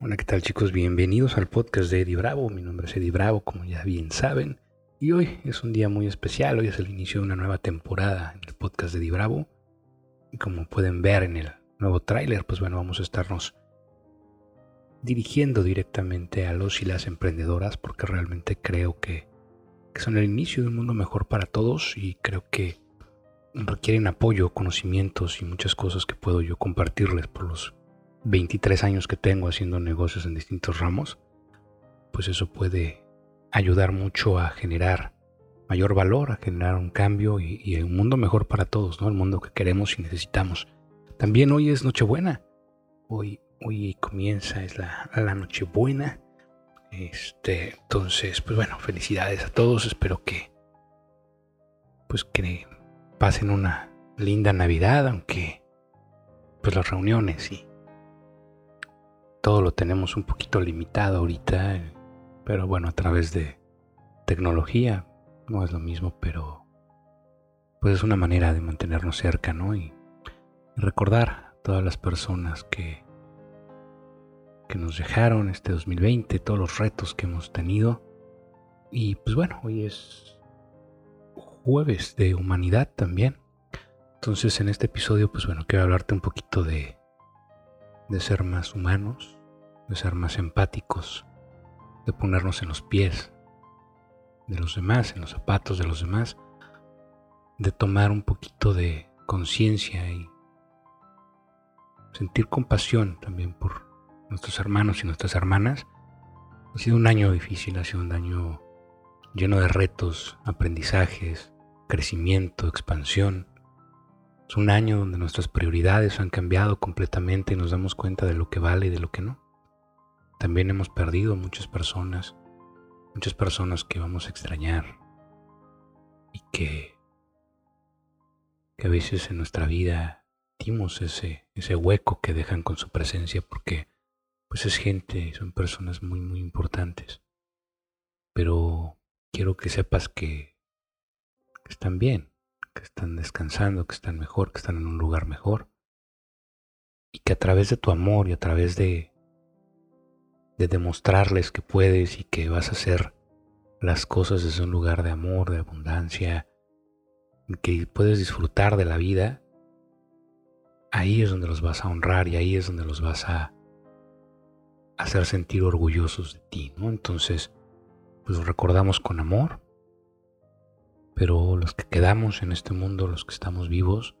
Hola, ¿qué tal chicos? Bienvenidos al podcast de Eddie Bravo. Mi nombre es Eddie Bravo, como ya bien saben. Y hoy es un día muy especial. Hoy es el inicio de una nueva temporada en el podcast de Eddie Bravo. Y como pueden ver en el nuevo tráiler, pues bueno, vamos a estarnos dirigiendo directamente a los y las emprendedoras porque realmente creo que, que son el inicio de un mundo mejor para todos y creo que requieren apoyo, conocimientos y muchas cosas que puedo yo compartirles por los 23 años que tengo haciendo negocios en distintos ramos, pues eso puede ayudar mucho a generar mayor valor, a generar un cambio y, un mundo mejor para todos, ¿no? El mundo que queremos y necesitamos. También hoy es Nochebuena. Hoy, hoy comienza, es la, la Nochebuena. Este, entonces, pues bueno, felicidades a todos. Espero que, pues que pasen una linda Navidad, aunque pues las reuniones y todo lo tenemos un poquito limitado ahorita, pero bueno, a través de tecnología no es lo mismo, pero pues es una manera de mantenernos cerca, ¿no? Y recordar a todas las personas que que nos dejaron este 2020, todos los retos que hemos tenido. Y pues bueno, hoy es jueves de humanidad también. Entonces en este episodio, pues bueno, quiero hablarte un poquito de, de ser más humanos, de ser más empáticos, de ponernos en los pies de los demás, en los zapatos de los demás, de tomar un poquito de conciencia y sentir compasión también por nuestros hermanos y nuestras hermanas. Ha sido un año difícil, ha sido un año lleno de retos, aprendizajes, crecimiento, expansión. Es un año donde nuestras prioridades han cambiado completamente y nos damos cuenta de lo que vale y de lo que no. También hemos perdido muchas personas, muchas personas que vamos a extrañar y que, que a veces en nuestra vida dimos ese, ese hueco que dejan con su presencia porque pues es gente, son personas muy muy importantes. Pero quiero que sepas que están bien, que están descansando, que están mejor, que están en un lugar mejor. Y que a través de tu amor y a través de, de demostrarles que puedes y que vas a hacer las cosas desde un lugar de amor, de abundancia, que puedes disfrutar de la vida, ahí es donde los vas a honrar y ahí es donde los vas a hacer sentir orgullosos de ti, ¿no? Entonces, pues recordamos con amor pero los que quedamos en este mundo, los que estamos vivos,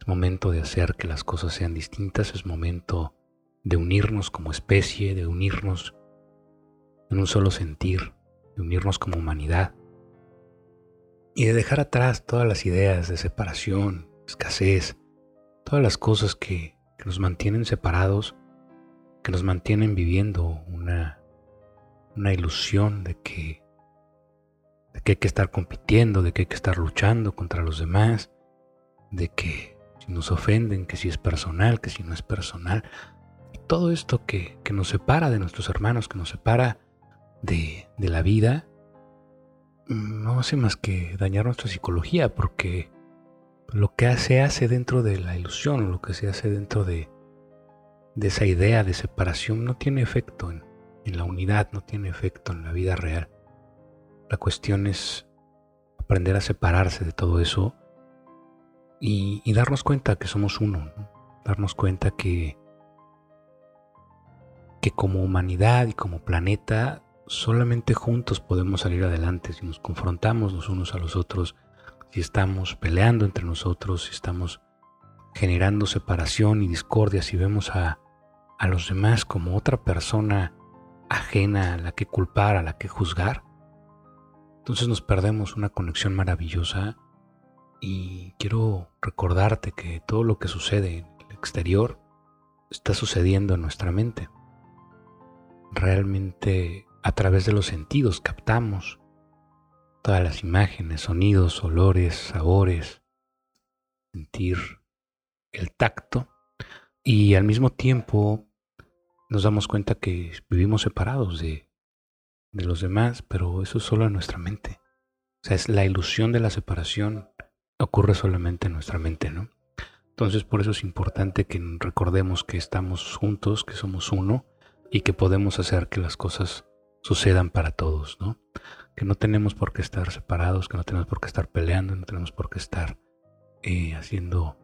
es momento de hacer que las cosas sean distintas, es momento de unirnos como especie, de unirnos en un solo sentir, de unirnos como humanidad y de dejar atrás todas las ideas de separación, escasez, todas las cosas que, que nos mantienen separados, que nos mantienen viviendo una, una ilusión de que de que hay que estar compitiendo, de que hay que estar luchando contra los demás, de que si nos ofenden, que si es personal, que si no es personal. Todo esto que, nos separa de nuestros hermanos, que nos separa de, de la vida, no hace más que dañar nuestra psicología, porque lo que se hace dentro de la ilusión, lo que se hace dentro de, de esa idea de separación, no tiene efecto en, en la unidad, no tiene efecto en la vida real. La cuestión es aprender a separarse de todo eso y, darnos cuenta que somos uno, darnos cuenta que, que como humanidad y como planeta solamente juntos podemos salir adelante si nos confrontamos los unos a los otros, si estamos peleando entre nosotros, si estamos generando separación y discordia, si vemos a, a los demás como otra persona ajena a la que culpar, a la que juzgar, entonces nos perdemos una conexión maravillosa y quiero recordarte que todo lo que sucede en el exterior está sucediendo en nuestra mente. Realmente a través de los sentidos captamos todas las imágenes, sonidos, olores, sabores, sentir el tacto y al mismo tiempo nos damos cuenta que vivimos separados de de los demás, pero eso es solo en nuestra mente. O sea, es la ilusión de la separación ocurre solamente en nuestra mente, ¿no? Entonces por eso es importante que recordemos que estamos juntos, que somos uno, y que podemos hacer que las cosas sucedan para todos, ¿no? Que no tenemos por qué estar separados, que no tenemos por qué estar peleando, no tenemos por qué estar eh, haciendo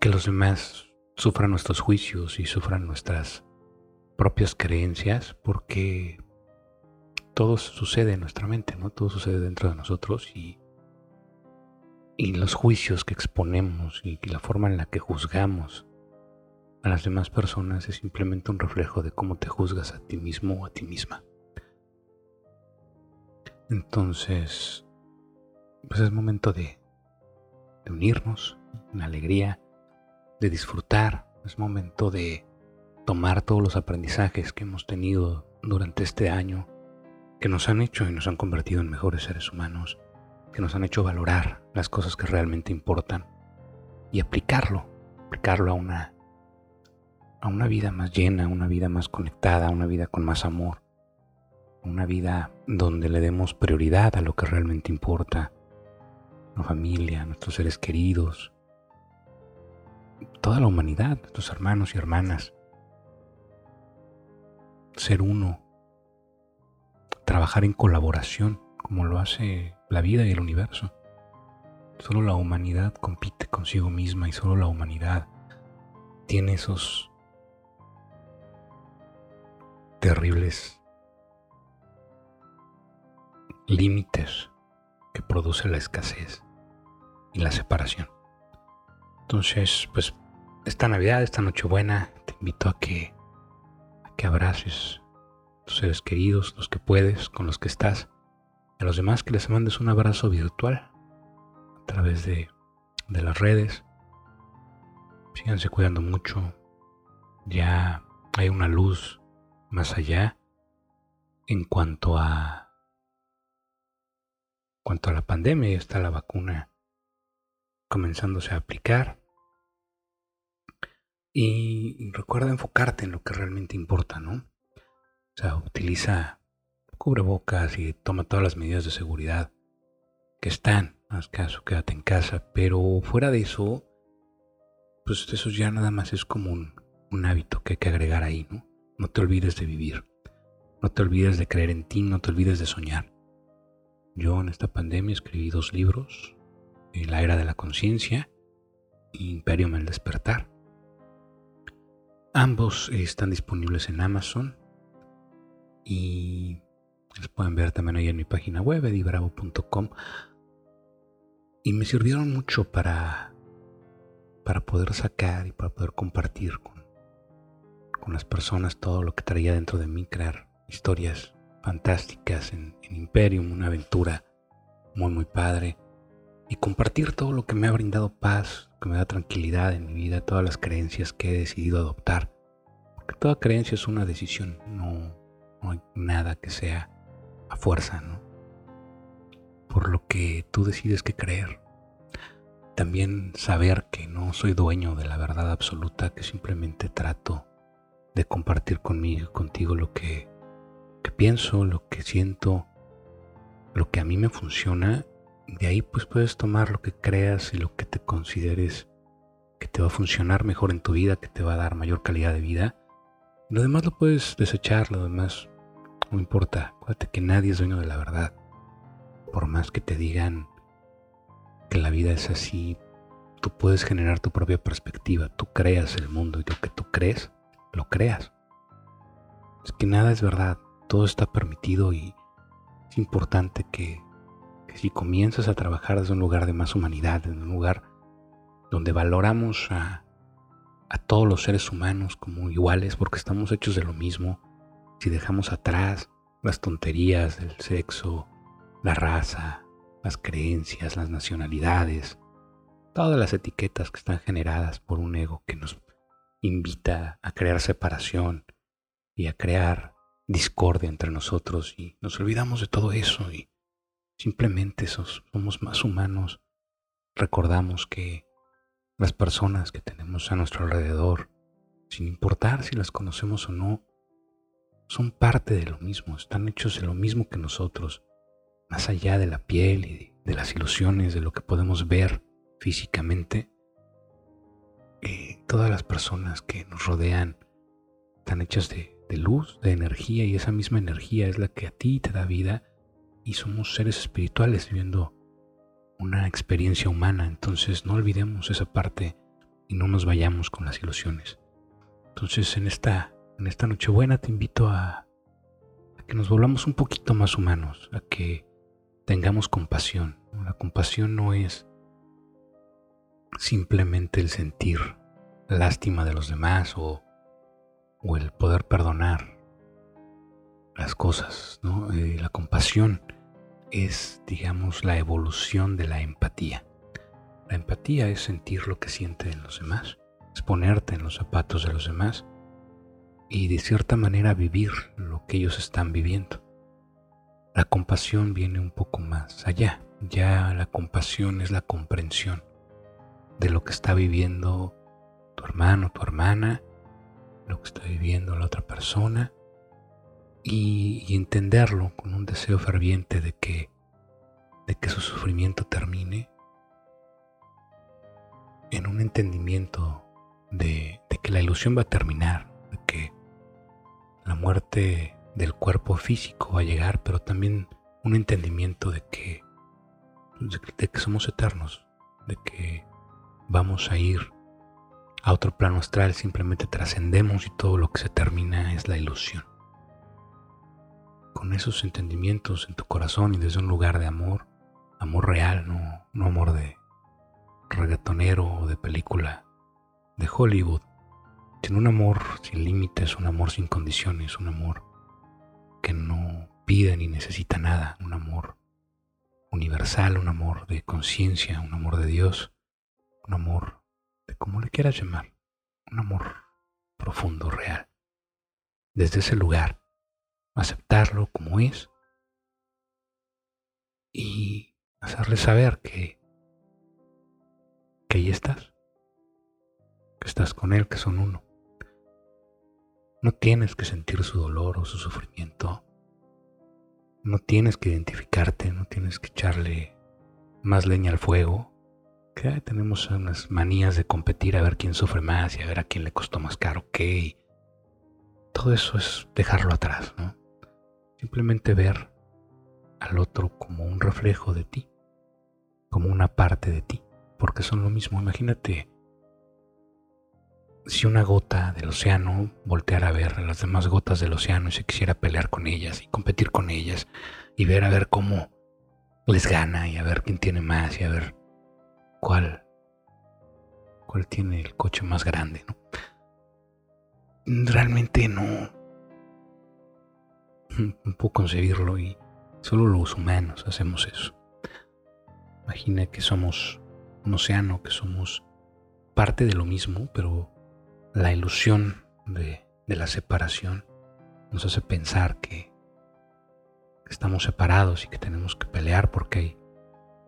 que los demás sufran nuestros juicios y sufran nuestras propias creencias, porque todo sucede en nuestra mente, ¿no? Todo sucede dentro de nosotros y, y los juicios que exponemos y la forma en la que juzgamos a las demás personas es simplemente un reflejo de cómo te juzgas a ti mismo o a ti misma. Entonces, pues es momento de, de unirnos en alegría, de disfrutar, es momento de tomar todos los aprendizajes que hemos tenido durante este año, que nos han hecho y nos han convertido en mejores seres humanos, que nos han hecho valorar las cosas que realmente importan y aplicarlo, aplicarlo a una a una vida más llena, una vida más conectada, una vida con más amor, una vida donde le demos prioridad a lo que realmente importa, a la familia, nuestros seres queridos, toda la humanidad, nuestros hermanos y hermanas. Ser uno, trabajar en colaboración, como lo hace la vida y el universo. Solo la humanidad compite consigo misma y solo la humanidad tiene esos terribles límites que produce la escasez y la separación. Entonces, pues esta Navidad, esta Nochebuena, te invito a que, que abraces a tus seres queridos, los que puedes, con los que estás, a los demás que les mandes un abrazo virtual a través de, las redes. Síganse cuidando mucho. Ya hay una luz más allá en cuanto a cuanto a la pandemia ya está la vacuna comenzándose a aplicar y recuerda enfocarte en lo que realmente importa, ¿no? O sea, utiliza cubrebocas y toma todas las medidas de seguridad que están. Haz caso, quédate en casa. Pero fuera de eso, pues eso ya nada más es como un, un hábito que hay que agregar ahí, ¿no? No te olvides de vivir. No te olvides de creer en ti, no te olvides de soñar. Yo en esta pandemia escribí dos libros, La Era de la Conciencia y Imperium el Despertar. Ambos están disponibles en Amazon y los pueden ver también ahí en mi página web, edibravo.com. Y me sirvieron mucho para, para poder sacar y para poder compartir con con las personas todo lo que traía dentro de mí, crear historias fantásticas en, Imperium, una aventura muy muy padre y compartir todo lo que me ha brindado paz, que me da tranquilidad en mi vida, todas las creencias que he decidido adoptar. Porque toda creencia es una decisión, no, no hay nada que sea a fuerza, ¿no? Por lo que tú decides que creer. También saber que no soy dueño de la verdad absoluta, que simplemente trato de compartir conmigo, contigo lo que, que pienso, lo que siento, lo que a mí me funciona. De ahí pues puedes tomar lo que creas y lo que te consideres que te va a funcionar mejor en tu vida, que te va a dar mayor calidad de vida. Lo demás lo puedes desechar, lo demás no importa. Acuérdate que nadie es dueño de la verdad. Por más que te digan que la vida es así, tú puedes generar tu propia perspectiva. Tú creas el mundo y lo que tú crees lo creas. Es que nada es verdad, todo está permitido y es importante que, si comienzas a trabajar desde un lugar de más humanidad, desde un lugar donde valoramos a, a todos los seres humanos como iguales porque estamos hechos de lo mismo, si dejamos atrás las tonterías del sexo, la raza, las creencias, las nacionalidades, todas las etiquetas que están generadas por un ego que nos invita a crear separación y a crear discordia entre nosotros y nos olvidamos de todo eso y simplemente somos más humanos. Recordamos que las personas que tenemos a nuestro alrededor, sin importar si las conocemos o no, son parte de lo mismo, están hechos de lo mismo que nosotros, más allá de la piel y de las ilusiones, de lo que podemos ver físicamente, todas las personas que nos rodean están hechas de, de luz, de energía, y esa misma energía es la que a ti te da vida, y somos seres espirituales viviendo una experiencia humana, entonces no olvidemos esa parte y no nos vayamos con las ilusiones. Entonces en esta, en esta Nochebuena te invito a, que nos volvamos un poquito más humanos, a que tengamos compasión. La compasión no es simplemente el sentir lástima de los demás o, o el poder perdonar las cosas. ¿no? Eh, la compasión es, digamos, la evolución de la empatía. La empatía es sentir lo que sienten los demás, es ponerte en los zapatos de los demás y de cierta manera vivir lo que ellos están viviendo. La compasión viene un poco más allá. Ya la compasión es la comprensión de lo que está viviendo tu hermano, tu hermana, lo que está viviendo la otra persona y, entenderlo con un deseo ferviente de que, de que su sufrimiento termine, en un entendimiento de, de que la ilusión va a terminar, de que la muerte del cuerpo físico va a llegar, pero también un entendimiento de que, de que somos eternos, de que vamos a ir a otro plano astral, simplemente trascendemos y todo lo que se termina es la ilusión con esos entendimientos en tu corazón y desde un lugar de amor, amor real, no, no amor de reggaetonero o de película de Hollywood, sino un amor sin límites, un amor sin condiciones, un amor que no pide ni necesita nada, un amor universal, un amor de conciencia, un amor de Dios, un amor de como le quieras llamar, un amor profundo, real. Desde ese lugar aceptarlo como es y hacerle saber que, que ahí estás, que estás con él, que son uno. No tienes que sentir su dolor o su sufrimiento. No tienes que identificarte, no tienes que echarle más leña al fuego. Que tenemos unas manías de competir a ver quién sufre más y a ver a quién le costó más caro qué. todo eso es dejarlo atrás, ¿no? Simplemente ver al otro como un reflejo de ti, como una parte de ti, porque son lo mismo. Imagínate si una gota del océano volteara a ver a las demás gotas del océano y se quisiera pelear con ellas y competir con ellas y ver a ver cómo les gana y a ver quién tiene más y a ver cuál cuál tiene el coche más grande, ¿no? Realmente no puedo concebirlo y solo los humanos hacemos eso. Imagina que somos un océano, que somos parte de lo mismo, pero la ilusión de, la separación nos hace pensar que, estamos separados y que tenemos que pelear porque hay,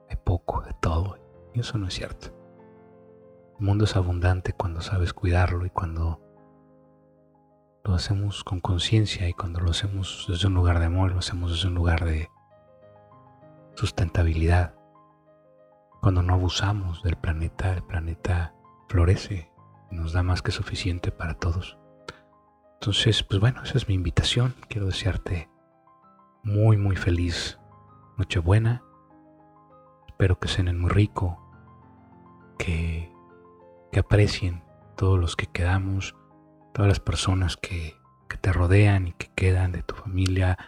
hay poco de todo. Y eso no es cierto. El mundo es abundante cuando sabes cuidarlo y cuando lo hacemos con conciencia y cuando lo hacemos desde un lugar de amor, lo hacemos desde un lugar de sustentabilidad. Cuando no abusamos del planeta, el planeta florece nos da más que suficiente para todos. Entonces, pues bueno, esa es mi invitación. Quiero desearte muy, muy feliz Nochebuena. Espero que cenen muy rico, que, que aprecien todos los que quedamos todas las personas que, te rodean y que quedan de tu familia,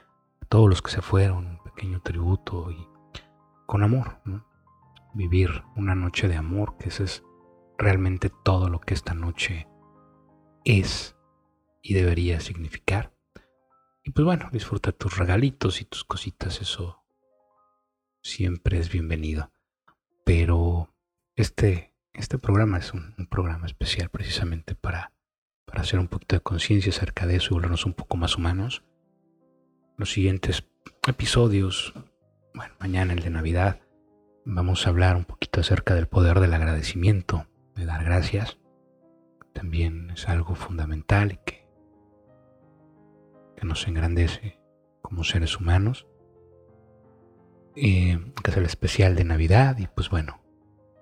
todos los que se fueron, un pequeño tributo y con amor, vivir una noche de amor, que eso es realmente todo lo que esta noche es y debería significar. Y pues bueno, disfruta tus regalitos y tus cositas, eso siempre es bienvenido. Pero este, este programa es un programa especial precisamente para para hacer un poquito de conciencia acerca de eso y volvernos un poco más humanos. Los siguientes episodios, bueno, mañana el de Navidad, vamos a hablar un poquito acerca del poder del agradecimiento, de dar gracias. También es algo fundamental y que, que nos engrandece como seres humanos. Eh, que es el especial de Navidad y pues bueno,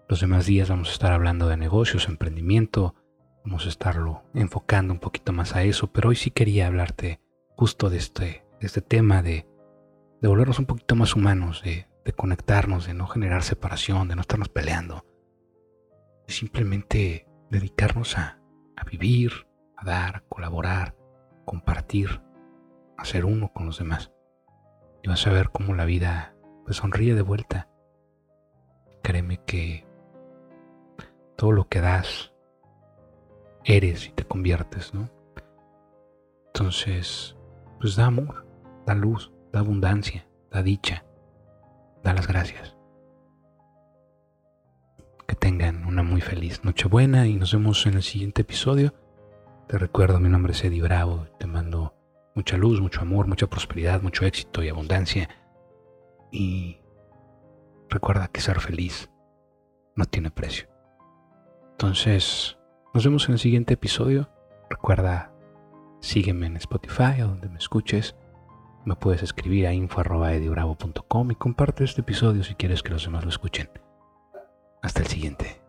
los demás días vamos a estar hablando de negocios, emprendimiento, Vamos a estarlo enfocando un poquito más a eso, pero hoy sí quería hablarte justo de este, este tema de, de volvernos un poquito más humanos, de, conectarnos, de no generar separación, de no estarnos peleando. De simplemente dedicarnos a, a vivir, a dar, colaborar, compartir, a ser uno con los demás. Y vas a ver cómo la vida pues sonríe de vuelta. Créeme que todo lo que das, eres y te conviertes, ¿no? Entonces, pues da amor, da luz, da abundancia, da dicha, da las gracias. Que tengan una muy feliz Nochebuena y nos vemos en el siguiente episodio. Te recuerdo, mi nombre es Eddie Bravo, te mando mucha luz, mucho amor, mucha prosperidad, mucho éxito y abundancia. Y recuerda que ser feliz no tiene precio. Entonces, nos vemos en el siguiente episodio. Recuerda, sígueme en Spotify o donde me escuches. Me puedes escribir a info.edibravo.com y comparte este episodio si quieres que los demás lo escuchen. Hasta el siguiente.